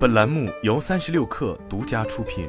本栏目由三十六氪独家出品。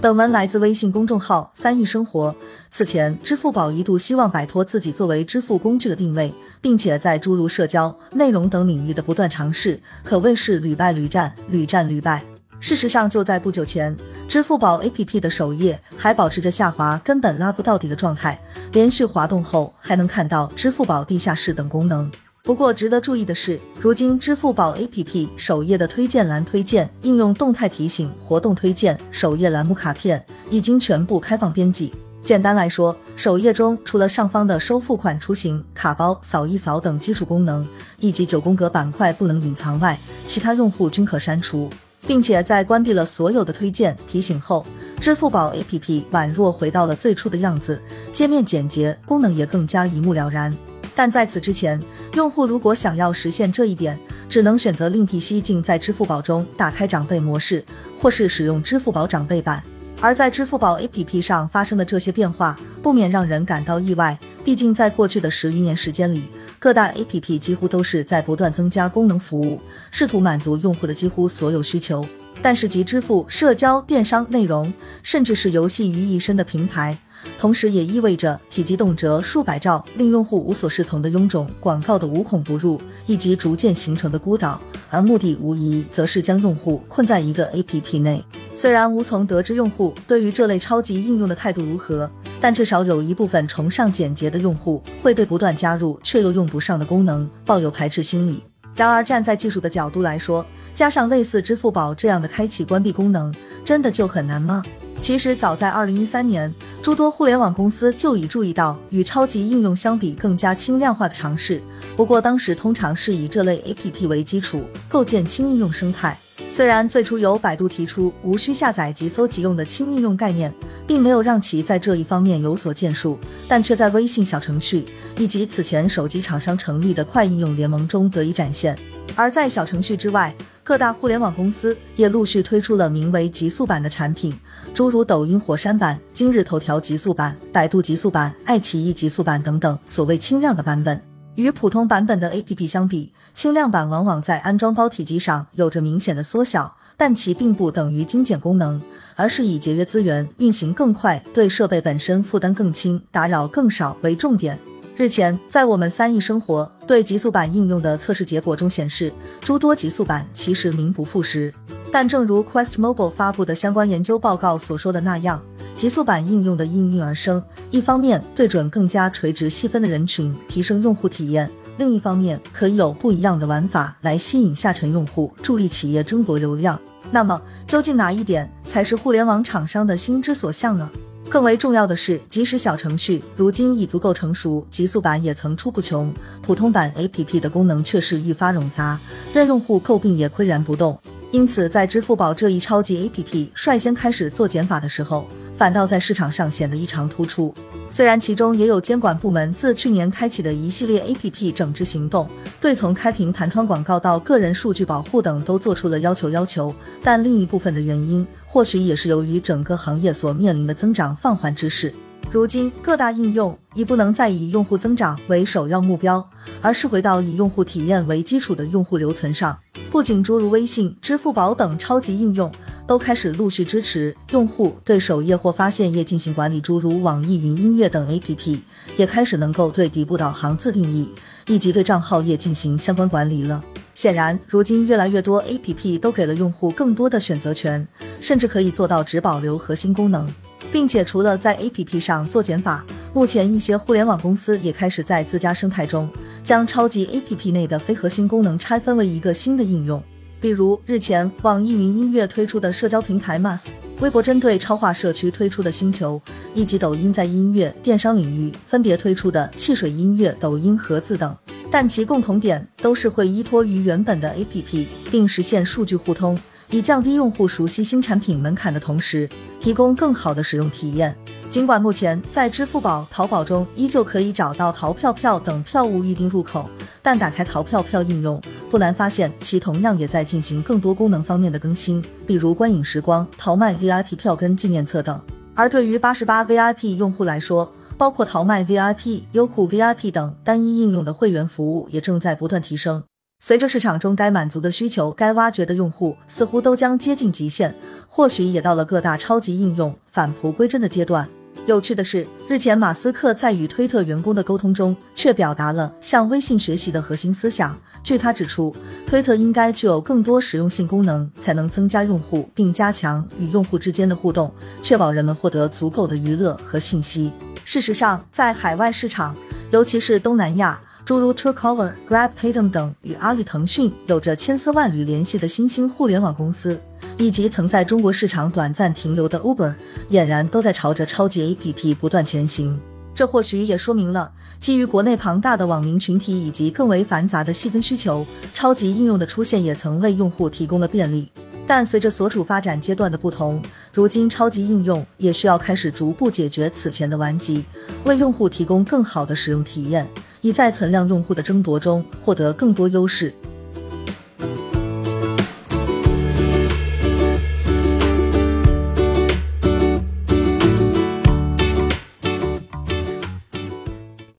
本文来自微信公众号“三亿生活”。此前，支付宝一度希望摆脱自己作为支付工具的定位，并且在诸如社交、内容等领域的不断尝试，可谓是屡败屡战，屡战屡败。事实上，就在不久前，支付宝 APP 的首页还保持着下滑、根本拉不到底的状态，连续滑动后还能看到支付宝地下室等功能。不过，值得注意的是，如今支付宝 APP 首页的推荐栏、推荐、应用动态提醒、活动推荐、首页栏目卡片已经全部开放编辑。简单来说，首页中除了上方的收付款出行、卡包、扫一扫等基础功能，以及九宫格板块不能隐藏外，其他用户均可删除，并且在关闭了所有的推荐提醒后，支付宝 APP 宛若回到了最初的样子，界面简洁，功能也更加一目了然。但在此之前，用户如果想要实现这一点，只能选择另辟蹊径，在支付宝中打开长辈模式，或是使用支付宝长辈版。而在支付宝 APP 上发生的这些变化，不免让人感到意外。毕竟在过去的十余年时间里，各大 APP 几乎都是在不断增加功能服务，试图满足用户的几乎所有需求。但是集支付、社交、电商、内容，甚至是游戏于一身的平台。同时也意味着体积动辄数百兆、令用户无所适从的臃肿广告的无孔不入，以及逐渐形成的孤岛，而目的无疑则是将用户困在一个 APP 内。虽然无从得知用户对于这类超级应用的态度如何，但至少有一部分崇尚简洁的用户会对不断加入却又用不上的功能抱有排斥心理。然而，站在技术的角度来说，加上类似支付宝这样的开启关闭功能，真的就很难吗？其实早在二零一三年，诸多互联网公司就已注意到与超级应用相比更加轻量化的尝试。不过当时通常是以这类 APP 为基础构建轻应用生态。虽然最初由百度提出无需下载即搜即用的轻应用概念，并没有让其在这一方面有所建树，但却在微信小程序以及此前手机厂商成立的快应用联盟中得以展现。而在小程序之外，各大互联网公司也陆续推出了名为“极速版”的产品，诸如抖音火山版、今日头条极速版、百度极速版、爱奇艺极速版等等，所谓轻量的版本。与普通版本的 APP 相比，轻量版往往在安装包体积上有着明显的缩小，但其并不等于精简功能，而是以节约资源、运行更快、对设备本身负担更轻、打扰更少为重点。日前，在我们三亿生活对极速版应用的测试结果中显示，诸多极速版其实名不副实。但正如 Quest Mobile 发布的相关研究报告所说的那样，极速版应用的应运而生，一方面对准更加垂直细分的人群，提升用户体验；另一方面可以有不一样的玩法来吸引下沉用户，助力企业争夺流量。那么，究竟哪一点才是互联网厂商的心之所向呢？更为重要的是，即使小程序如今已足够成熟，极速版也层出不穷，普通版 APP 的功能却是愈发冗杂，任用户诟病也岿然不动。因此，在支付宝这一超级 APP 率先开始做减法的时候，反倒在市场上显得异常突出。虽然其中也有监管部门自去年开启的一系列 APP 整治行动，对从开屏弹窗广告到个人数据保护等都做出了要求要求，但另一部分的原因。或许也是由于整个行业所面临的增长放缓之势，如今各大应用已不能再以用户增长为首要目标，而是回到以用户体验为基础的用户留存上。不仅诸如微信、支付宝等超级应用都开始陆续支持用户对首页或发现页进行管理，诸如网易云音乐等 APP 也开始能够对底部导航自定义，以及对账号页进行相关管理了。显然，如今越来越多 APP 都给了用户更多的选择权，甚至可以做到只保留核心功能，并且除了在 APP 上做减法，目前一些互联网公司也开始在自家生态中将超级 APP 内的非核心功能拆分为一个新的应用。比如日前网易云音乐推出的社交平台 Mas，微博针对超话社区推出的星球，以及抖音在音乐电商领域分别推出的汽水音乐、抖音盒子等。但其共同点都是会依托于原本的 APP，并实现数据互通，以降低用户熟悉新产品门槛的同时，提供更好的使用体验。尽管目前在支付宝、淘宝中依旧可以找到淘票票等票务预订入口，但打开淘票票应用，不难发现其同样也在进行更多功能方面的更新，比如观影时光、淘卖 VIP 票根纪念册等。而对于八十八 VIP 用户来说，包括淘麦 VIP、优酷 VIP 等单一应用的会员服务也正在不断提升。随着市场中该满足的需求、该挖掘的用户似乎都将接近极限，或许也到了各大超级应用返璞归真的阶段。有趣的是，日前马斯克在与推特员工的沟通中，却表达了向微信学习的核心思想。据他指出，推特应该具有更多实用性功能，才能增加用户，并加强与用户之间的互动，确保人们获得足够的娱乐和信息。事实上，在海外市场，尤其是东南亚，诸如 Truecaller、Grab、Paytm 等与阿里、腾讯有着千丝万缕联系的新兴互联网公司，以及曾在中国市场短暂停留的 Uber，俨然都在朝着超级 APP 不断前行。这或许也说明了。基于国内庞大的网民群体以及更为繁杂的细分需求，超级应用的出现也曾为用户提供了便利。但随着所处发展阶段的不同，如今超级应用也需要开始逐步解决此前的顽疾，为用户提供更好的使用体验，以在存量用户的争夺中获得更多优势。